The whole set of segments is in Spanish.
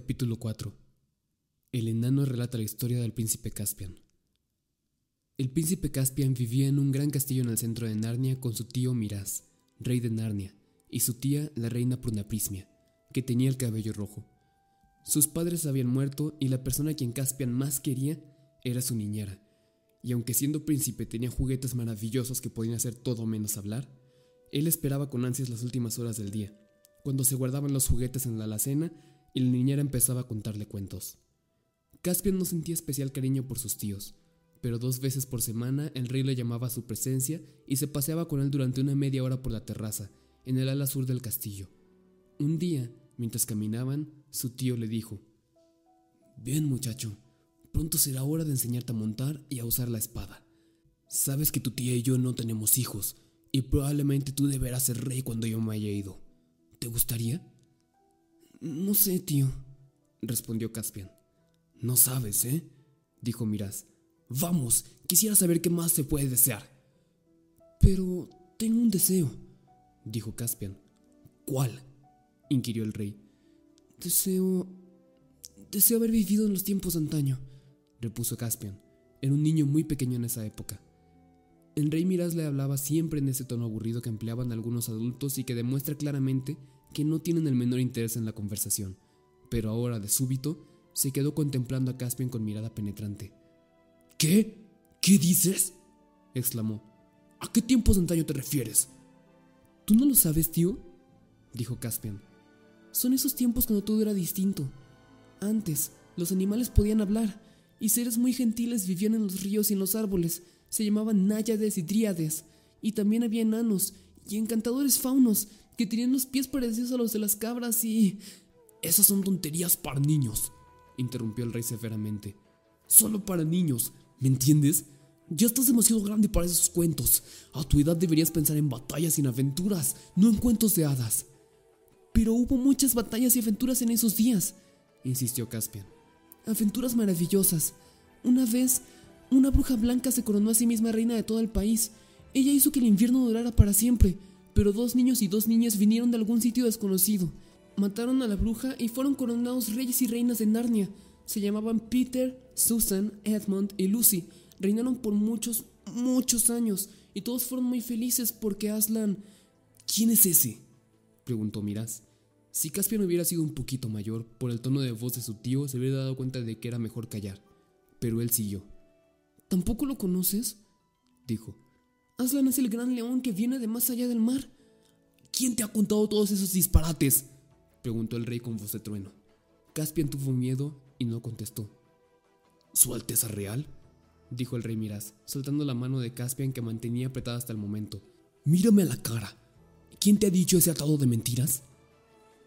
Capítulo 4 El enano relata la historia del príncipe Caspian. El príncipe Caspian vivía en un gran castillo en el centro de Narnia con su tío Miraz, rey de Narnia, y su tía, la reina Prunaprismia, que tenía el cabello rojo. Sus padres habían muerto y la persona a quien Caspian más quería era su niñera, y aunque siendo príncipe tenía juguetes maravillosos que podían hacer todo menos hablar, él esperaba con ansias las últimas horas del día, cuando se guardaban los juguetes en la alacena y la niñera empezaba a contarle cuentos. Caspian no sentía especial cariño por sus tíos, pero dos veces por semana el rey le llamaba a su presencia y se paseaba con él durante una media hora por la terraza, en el ala sur del castillo. Un día, mientras caminaban, su tío le dijo, Bien muchacho, pronto será hora de enseñarte a montar y a usar la espada. Sabes que tu tía y yo no tenemos hijos, y probablemente tú deberás ser rey cuando yo me haya ido. ¿Te gustaría? No sé, tío, respondió Caspian. No sabes, ¿eh? dijo Miraz. Vamos, quisiera saber qué más se puede desear. Pero tengo un deseo, dijo Caspian. ¿Cuál? inquirió el rey. Deseo... Deseo haber vivido en los tiempos de antaño, repuso Caspian. Era un niño muy pequeño en esa época. El rey Miraz le hablaba siempre en ese tono aburrido que empleaban algunos adultos y que demuestra claramente que no tienen el menor interés en la conversación, pero ahora de súbito se quedó contemplando a Caspian con mirada penetrante. ¿Qué? ¿Qué dices? exclamó. ¿A qué tiempos de antaño te refieres? ¿Tú no lo sabes, tío? dijo Caspian. Son esos tiempos cuando todo era distinto. Antes, los animales podían hablar, y seres muy gentiles vivían en los ríos y en los árboles. Se llamaban náyades y dríades, y también había enanos y encantadores faunos que tenían los pies parecidos a los de las cabras y... Esas son tonterías para niños, interrumpió el rey severamente. Solo para niños, ¿me entiendes? Ya estás demasiado grande para esos cuentos. A tu edad deberías pensar en batallas y en aventuras, no en cuentos de hadas. Pero hubo muchas batallas y aventuras en esos días, insistió Caspian. Aventuras maravillosas. Una vez, una bruja blanca se coronó a sí misma reina de todo el país. Ella hizo que el infierno durara para siempre pero dos niños y dos niñas vinieron de algún sitio desconocido. Mataron a la bruja y fueron coronados reyes y reinas de Narnia. Se llamaban Peter, Susan, Edmund y Lucy. Reinaron por muchos, muchos años y todos fueron muy felices porque Aslan... ¿Quién es ese? preguntó Miraz. Si Caspian hubiera sido un poquito mayor, por el tono de voz de su tío se hubiera dado cuenta de que era mejor callar. Pero él siguió. ¿Tampoco lo conoces? dijo. Aslan es el gran león que viene de más allá del mar. ¿Quién te ha contado todos esos disparates? preguntó el rey con voz de trueno. Caspian tuvo miedo y no contestó. ¿Su Alteza Real? dijo el rey Miraz, soltando la mano de Caspian que mantenía apretada hasta el momento. Mírame a la cara. ¿Quién te ha dicho ese atado de mentiras?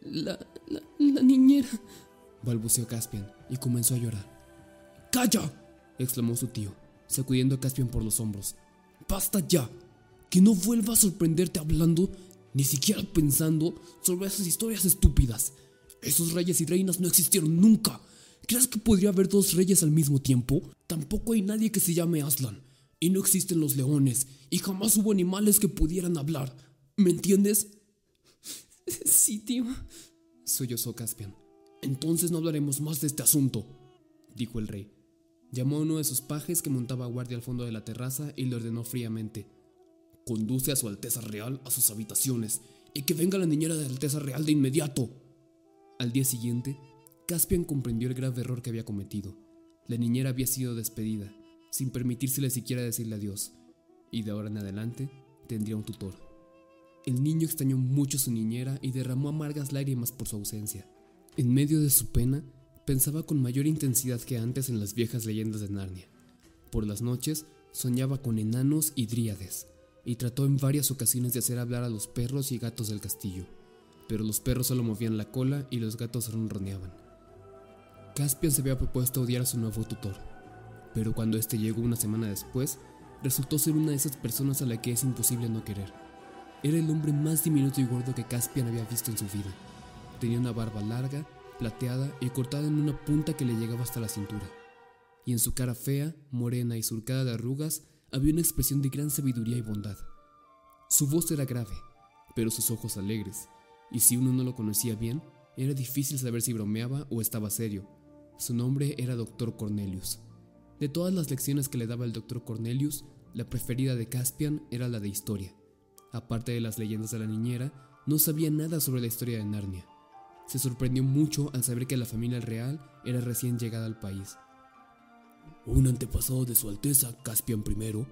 La, la, la niñera, balbuceó Caspian y comenzó a llorar. ¡Calla! exclamó su tío, sacudiendo a Caspian por los hombros. Basta ya. Que no vuelva a sorprenderte hablando, ni siquiera pensando sobre esas historias estúpidas. Esos reyes y reinas no existieron nunca. ¿Crees que podría haber dos reyes al mismo tiempo? Tampoco hay nadie que se llame Aslan. Y no existen los leones. Y jamás hubo animales que pudieran hablar. ¿Me entiendes? Sí, tío. Sollozó Caspian. Entonces no hablaremos más de este asunto, dijo el rey. Llamó a uno de sus pajes que montaba guardia al fondo de la terraza y le ordenó fríamente: Conduce a su Alteza Real a sus habitaciones y que venga la niñera de Alteza Real de inmediato. Al día siguiente, Caspian comprendió el grave error que había cometido. La niñera había sido despedida, sin permitírsele siquiera decirle adiós, y de ahora en adelante tendría un tutor. El niño extrañó mucho a su niñera y derramó amargas lágrimas por su ausencia. En medio de su pena, Pensaba con mayor intensidad que antes en las viejas leyendas de Narnia. Por las noches soñaba con enanos y dríades, y trató en varias ocasiones de hacer hablar a los perros y gatos del castillo, pero los perros solo movían la cola y los gatos ronroneaban. Caspian se había propuesto odiar a su nuevo tutor, pero cuando este llegó una semana después, resultó ser una de esas personas a la que es imposible no querer. Era el hombre más diminuto y gordo que Caspian había visto en su vida. Tenía una barba larga plateada y cortada en una punta que le llegaba hasta la cintura. Y en su cara fea, morena y surcada de arrugas había una expresión de gran sabiduría y bondad. Su voz era grave, pero sus ojos alegres, y si uno no lo conocía bien, Era difícil saber si bromeaba o estaba serio. Su nombre era Dr. Cornelius. De todas las lecciones que le daba el Dr. Cornelius, la preferida de Caspian era la de historia. Aparte de las leyendas de la niñera, no sabía nada sobre la historia de Narnia. Se sorprendió mucho al saber que la familia real era recién llegada al país. Un antepasado de su Alteza, Caspian I,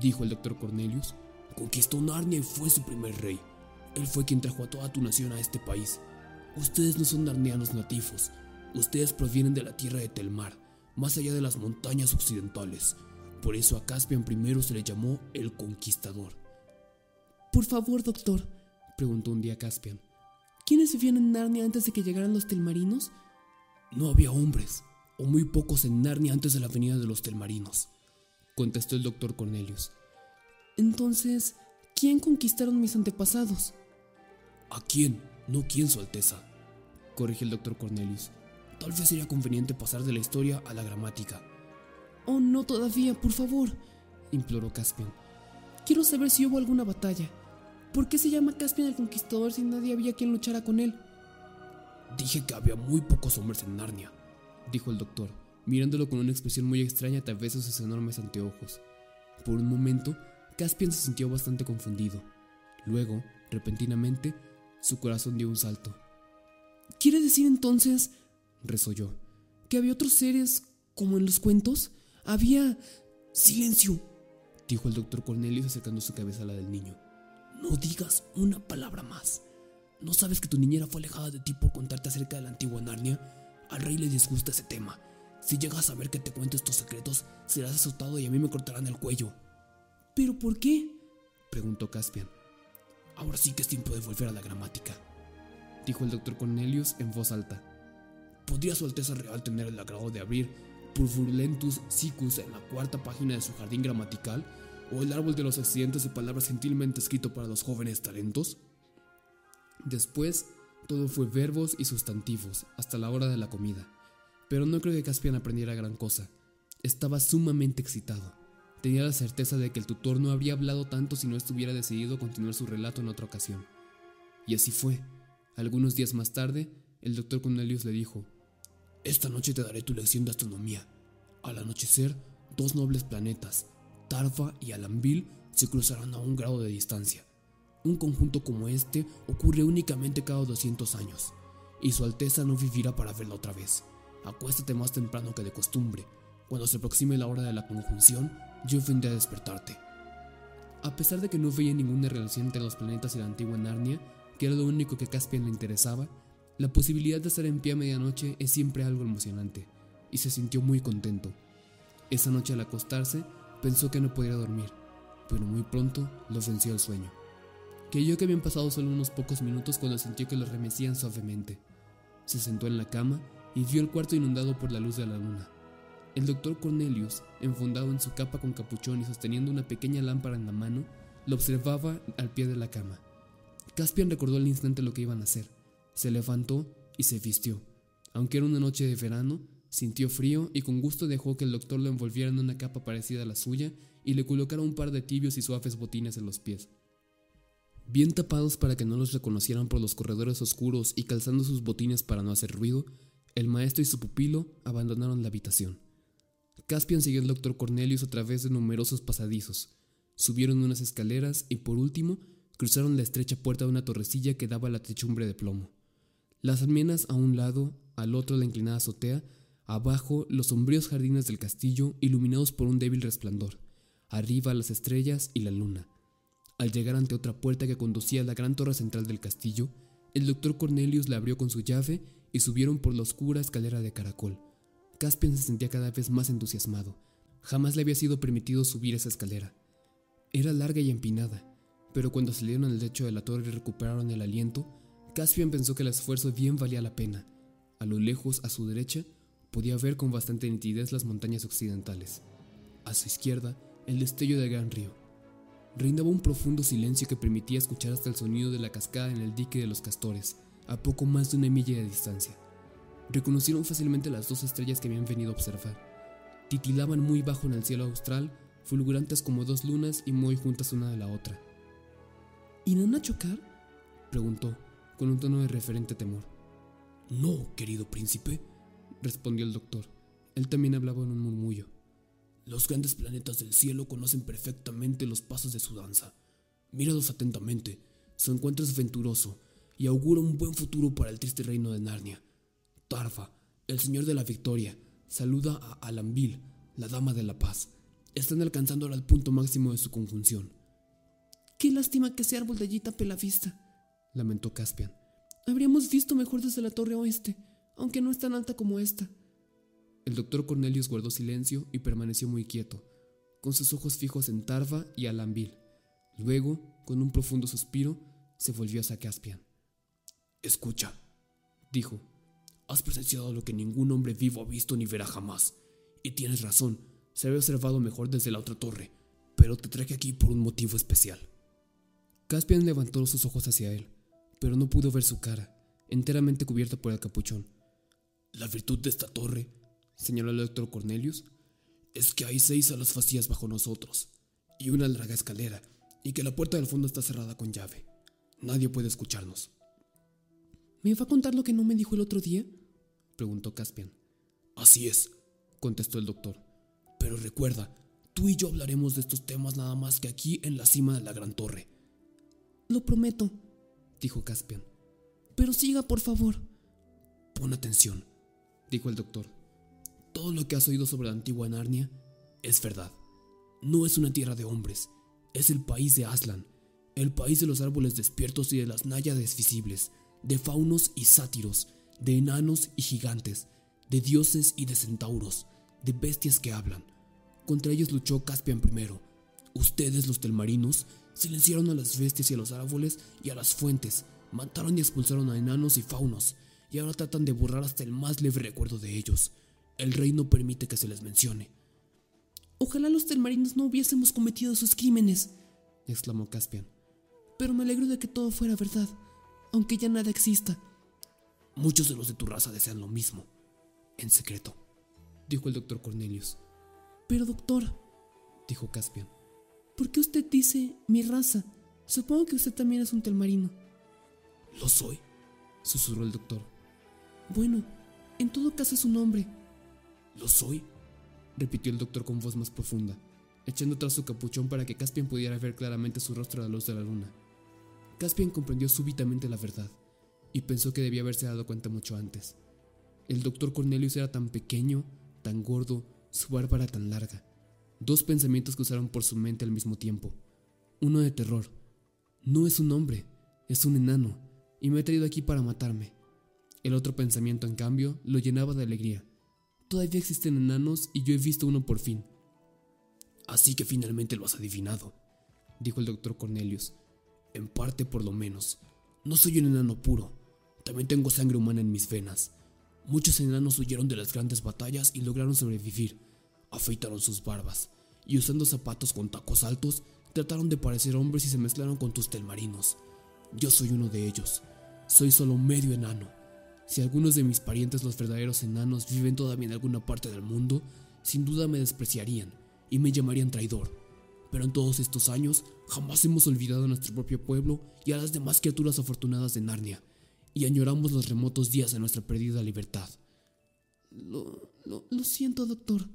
dijo el doctor Cornelius, conquistó Narnia y fue su primer rey. Él fue quien trajo a toda tu nación a este país. Ustedes no son narnianos nativos, ustedes provienen de la tierra de Telmar, más allá de las montañas occidentales. Por eso a Caspian I se le llamó el Conquistador. Por favor, doctor, preguntó un día Caspian. ¿Quiénes vivían en Narnia antes de que llegaran los telmarinos? No había hombres, o muy pocos en Narnia antes de la venida de los telmarinos, contestó el doctor Cornelius. Entonces, ¿quién conquistaron mis antepasados? ¿A quién? No quién, Su Alteza, corrigió el doctor Cornelius. Tal vez sería conveniente pasar de la historia a la gramática. Oh, no todavía, por favor, imploró Caspian. Quiero saber si hubo alguna batalla. ¿Por qué se llama Caspian el Conquistador si nadie había quien luchara con él? Dije que había muy pocos hombres en Narnia, dijo el doctor, mirándolo con una expresión muy extraña a través de sus enormes anteojos. Por un momento, Caspian se sintió bastante confundido. Luego, repentinamente, su corazón dio un salto. ¿Quiere decir entonces, resolló, que había otros seres como en los cuentos? Había... Silencio, dijo el doctor Cornelius acercando su cabeza a la del niño. No digas una palabra más. ¿No sabes que tu niñera fue alejada de ti por contarte acerca de la antigua Narnia? Al rey le disgusta ese tema. Si llegas a saber que te cuento estos secretos, serás azotado y a mí me cortarán el cuello. ¿Pero por qué? preguntó Caspian. Ahora sí que es tiempo de volver a la gramática, dijo el doctor Cornelius en voz alta. ¿Podría su Alteza Real tener el agrado de abrir Purfulentus Sicus en la cuarta página de su jardín gramatical o el árbol de los accidentes de palabras gentilmente escrito para los jóvenes talentos? Después, todo fue verbos y sustantivos hasta la hora de la comida, pero no creo que Caspian aprendiera gran cosa. Estaba sumamente excitado. Tenía la certeza de que el tutor no habría hablado tanto si no estuviera decidido continuar su relato en otra ocasión. Y así fue. Algunos días más tarde, el doctor Cornelius le dijo, Esta noche te daré tu lección de astronomía. Al anochecer, dos nobles planetas, Tarfa y Alambil, se cruzarán a un grado de distancia. Un conjunto como este ocurre únicamente cada 200 años, y Su Alteza no vivirá para verla otra vez. Acuéstate más temprano que de costumbre. Cuando se aproxime la hora de la conjunción, yo vendré a despertarte. A pesar de que no veía ninguna relación entre los planetas y la antigua Narnia, que era lo único que Caspian le interesaba, la posibilidad de estar en pie a medianoche es siempre algo emocionante, y se sintió muy contento. Esa noche al acostarse, pensó que no podría dormir, pero muy pronto lo venció el sueño. Creyó que habían pasado solo unos pocos minutos cuando sintió que lo remecían suavemente. Se sentó en la cama y vio el cuarto inundado por la luz de la luna. El doctor Cornelius, enfundado en su capa con capuchón y sosteniendo una pequeña lámpara en la mano, lo observaba al pie de la cama. Caspian recordó al instante lo que iban a hacer. Se levantó y se vistió. Aunque era una noche de verano, sintió frío y con gusto dejó que el doctor lo envolviera en una capa parecida a la suya y le colocara un par de tibios y suaves botines en los pies. Bien tapados para que no los reconocieran por los corredores oscuros y calzando sus botines para no hacer ruido, el maestro y su pupilo abandonaron la habitación. Caspian siguió al doctor Cornelius a través de numerosos pasadizos, subieron unas escaleras y por último cruzaron la estrecha puerta de una torrecilla que daba a la techumbre de plomo. Las almenas a un lado, al otro la inclinada azotea, abajo los sombríos jardines del castillo iluminados por un débil resplandor, arriba las estrellas y la luna. Al llegar ante otra puerta que conducía a la gran torre central del castillo, el doctor Cornelius la abrió con su llave y subieron por la oscura escalera de caracol. Caspian se sentía cada vez más entusiasmado. Jamás le había sido permitido subir esa escalera. Era larga y empinada, pero cuando salieron al lecho de la torre y recuperaron el aliento, Caspian pensó que el esfuerzo bien valía la pena. A lo lejos, a su derecha, podía ver con bastante nitidez las montañas occidentales. A su izquierda, el destello del gran río. Reinaba un profundo silencio que permitía escuchar hasta el sonido de la cascada en el dique de los castores, a poco más de una milla de distancia. Reconocieron fácilmente las dos estrellas que habían venido a observar. Titilaban muy bajo en el cielo austral, fulgurantes como dos lunas y muy juntas una de la otra. ¿Irán a chocar? preguntó, con un tono de referente temor. No, querido príncipe, respondió el doctor. Él también hablaba en un murmullo. Los grandes planetas del cielo conocen perfectamente los pasos de su danza. Míralos atentamente. Su encuentro es venturoso y augura un buen futuro para el triste reino de Narnia. Tarfa, el señor de la victoria, saluda a Alambil, la dama de la paz. Están alcanzando ahora el punto máximo de su conjunción. Qué lástima que ese árbol de allí tape la vista, lamentó Caspian. Habríamos visto mejor desde la torre oeste, aunque no es tan alta como esta. El doctor Cornelius guardó silencio y permaneció muy quieto, con sus ojos fijos en Tarfa y Alambil. Luego, con un profundo suspiro, se volvió hacia Caspian. Escucha, dijo, has presenciado lo que ningún hombre vivo ha visto ni verá jamás. Y tienes razón, se había observado mejor desde la otra torre, pero te traje aquí por un motivo especial. Caspian levantó sus ojos hacia él, pero no pudo ver su cara, enteramente cubierta por el capuchón. La virtud de esta torre, señaló el doctor Cornelius, es que hay seis salas vacías bajo nosotros, y una larga escalera, y que la puerta del fondo está cerrada con llave. Nadie puede escucharnos. ¿Me va a contar lo que no me dijo el otro día? preguntó Caspian. Así es, contestó el doctor. Pero recuerda, tú y yo hablaremos de estos temas nada más que aquí en la cima de la gran torre. Lo prometo, dijo Caspian. Pero siga, por favor. Pon atención, dijo el doctor. Todo lo que has oído sobre la antigua Narnia es verdad. No es una tierra de hombres, es el país de Aslan, el país de los árboles despiertos y de las náyades visibles, de faunos y sátiros, de enanos y gigantes, de dioses y de centauros, de bestias que hablan. Contra ellos luchó Caspian primero. Ustedes, los telmarinos, silenciaron a las bestias y a los árboles y a las fuentes, mataron y expulsaron a enanos y faunos, y ahora tratan de borrar hasta el más leve recuerdo de ellos. El rey no permite que se les mencione. Ojalá los telmarinos no hubiésemos cometido esos crímenes, exclamó Caspian. Pero me alegro de que todo fuera verdad, aunque ya nada exista. Muchos de los de tu raza desean lo mismo, en secreto, dijo el doctor Cornelius. Pero doctor, dijo Caspian, ¿por qué usted dice mi raza? Supongo que usted también es un telmarino. Lo soy, susurró el doctor. Bueno, en todo caso es un hombre. Lo soy, repitió el doctor con voz más profunda, echando atrás su capuchón para que Caspian pudiera ver claramente su rostro a la luz de la luna. Caspian comprendió súbitamente la verdad y pensó que debía haberse dado cuenta mucho antes. El doctor Cornelius era tan pequeño, tan gordo, su barba era tan larga. Dos pensamientos cruzaron por su mente al mismo tiempo. Uno de terror. No es un hombre, es un enano, y me ha traído aquí para matarme. El otro pensamiento, en cambio, lo llenaba de alegría. Todavía existen enanos y yo he visto uno por fin. Así que finalmente lo has adivinado, dijo el doctor Cornelius. En parte por lo menos. No soy un enano puro. También tengo sangre humana en mis venas. Muchos enanos huyeron de las grandes batallas y lograron sobrevivir. Afeitaron sus barbas y usando zapatos con tacos altos trataron de parecer hombres y se mezclaron con tus telmarinos. Yo soy uno de ellos. Soy solo medio enano. Si algunos de mis parientes los verdaderos enanos viven todavía en alguna parte del mundo, sin duda me despreciarían y me llamarían traidor. Pero en todos estos años jamás hemos olvidado a nuestro propio pueblo y a las demás criaturas afortunadas de Narnia, y añoramos los remotos días de nuestra perdida libertad. Lo, lo, siento, doctor,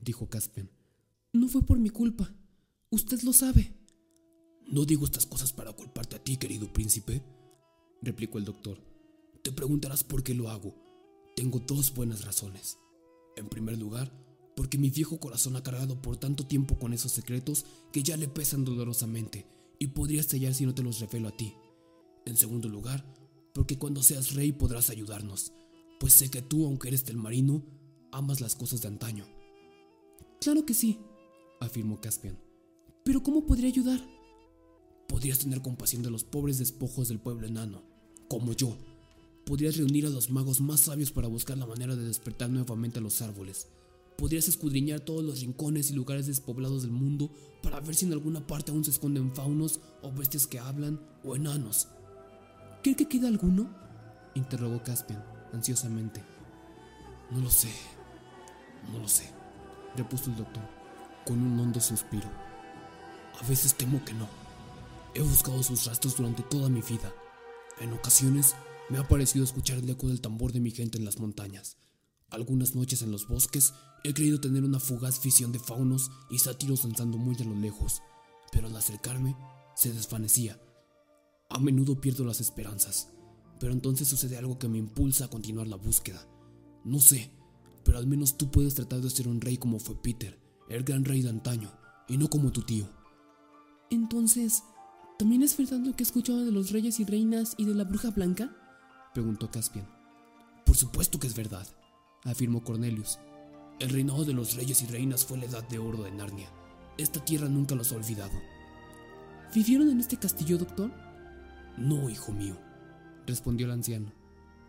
dijo Caspian. No fue por mi culpa. Usted lo sabe. No digo estas cosas para culparte a ti, querido príncipe, replicó el doctor. Te preguntarás por qué lo hago. Tengo dos buenas razones. En primer lugar, porque mi viejo corazón ha cargado por tanto tiempo con esos secretos que ya le pesan dolorosamente y podría estallar si no te los revelo a ti. En segundo lugar, porque cuando seas rey podrás ayudarnos, pues sé que tú, aunque eres del marino, amas las cosas de antaño. Claro que sí, afirmó Caspian. Pero ¿cómo podría ayudar? Podrías tener compasión de los pobres despojos del pueblo enano, como yo. Podrías reunir a los magos más sabios para buscar la manera de despertar nuevamente a los árboles Podrías escudriñar todos los rincones y lugares despoblados del mundo para ver si en alguna parte aún se esconden faunos o bestias que hablan o enanos. ¿Cree que queda alguno? interrogó Caspian, ansiosamente. No lo sé, no lo sé, repuso el doctor, con un hondo suspiro. A veces temo que no. He buscado sus rastros durante toda mi vida. En ocasiones Me ha parecido escuchar el eco del tambor de mi gente en las montañas. Algunas noches en los bosques he creído tener una fugaz visión de faunos y sátiros danzando muy a lo lejos, pero al acercarme se desvanecía. A menudo pierdo las esperanzas, pero entonces sucede algo que me impulsa a continuar la búsqueda. No sé, pero al menos tú puedes tratar de ser un rey como fue Peter, el gran rey de antaño, y no como tu tío. Entonces, ¿también es verdad lo que he escuchado de los reyes y reinas y de la bruja blanca? Preguntó Caspian. Por supuesto que es verdad, afirmó Cornelius. El reinado de los reyes y reinas fue la edad de oro de Narnia. Esta tierra nunca los ha olvidado. ¿Vivieron en este castillo, doctor? No, hijo mío, respondió el anciano.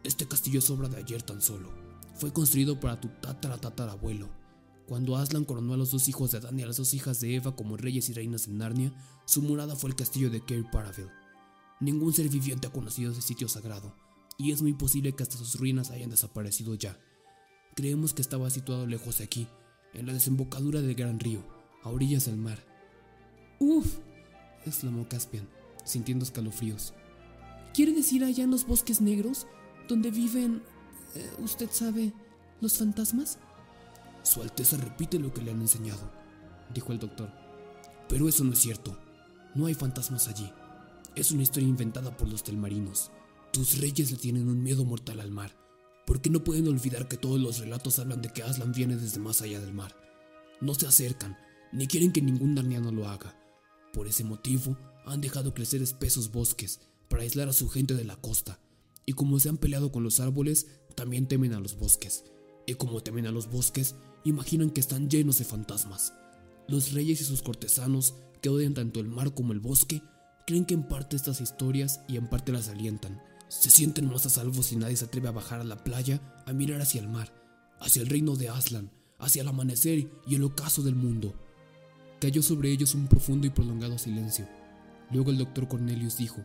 Este castillo es obra de ayer tan solo. Fue construido para tu tatara tatarabuelo. Cuando Aslan coronó a los dos hijos de Adán y a las dos hijas de Eva como reyes y reinas en Narnia, su morada fue el castillo de Cair Paravel. Ningún ser viviente ha conocido ese sitio sagrado, y es muy posible que hasta sus ruinas hayan desaparecido ya. Creemos que estaba situado lejos de aquí, en la desembocadura del gran río, a orillas del mar. Uf, exclamó Caspian, sintiendo escalofríos. ¿Quiere decir allá en los bosques negros, donde viven, eh, usted sabe, los fantasmas? Su Alteza repite lo que le han enseñado, dijo el doctor. Pero eso no es cierto. No hay fantasmas allí. Es una historia inventada por los telmarinos. Tus reyes le tienen un miedo mortal al mar, porque no pueden olvidar que todos los relatos hablan de que Aslan viene desde más allá del mar. No se acercan, ni quieren que ningún darniano lo haga. Por ese motivo, han dejado crecer espesos bosques para aislar a su gente de la costa. Y como se han peleado con los árboles, también temen a los bosques. Y como temen a los bosques, imaginan que están llenos de fantasmas. Los reyes y sus cortesanos, que odian tanto el mar como el bosque, creen que en parte estas historias y en parte las alientan se sienten más a salvo si nadie se atreve a bajar a la playa a mirar hacia el mar, hacia el reino de Aslan, hacia el amanecer y el ocaso del mundo. Cayó sobre ellos un profundo y prolongado silencio. Luego el doctor Cornelius dijo,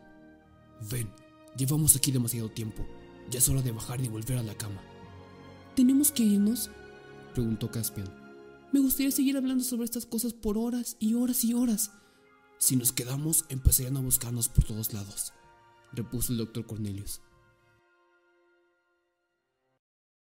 Ven, llevamos aquí demasiado tiempo. Ya es hora de bajar y volver a la cama. ¿Tenemos que irnos? preguntó Caspian. Me gustaría seguir hablando sobre estas cosas por horas y horas y horas. Si nos quedamos, empezarían a buscarnos por todos lados repuso el doctor Cornelius.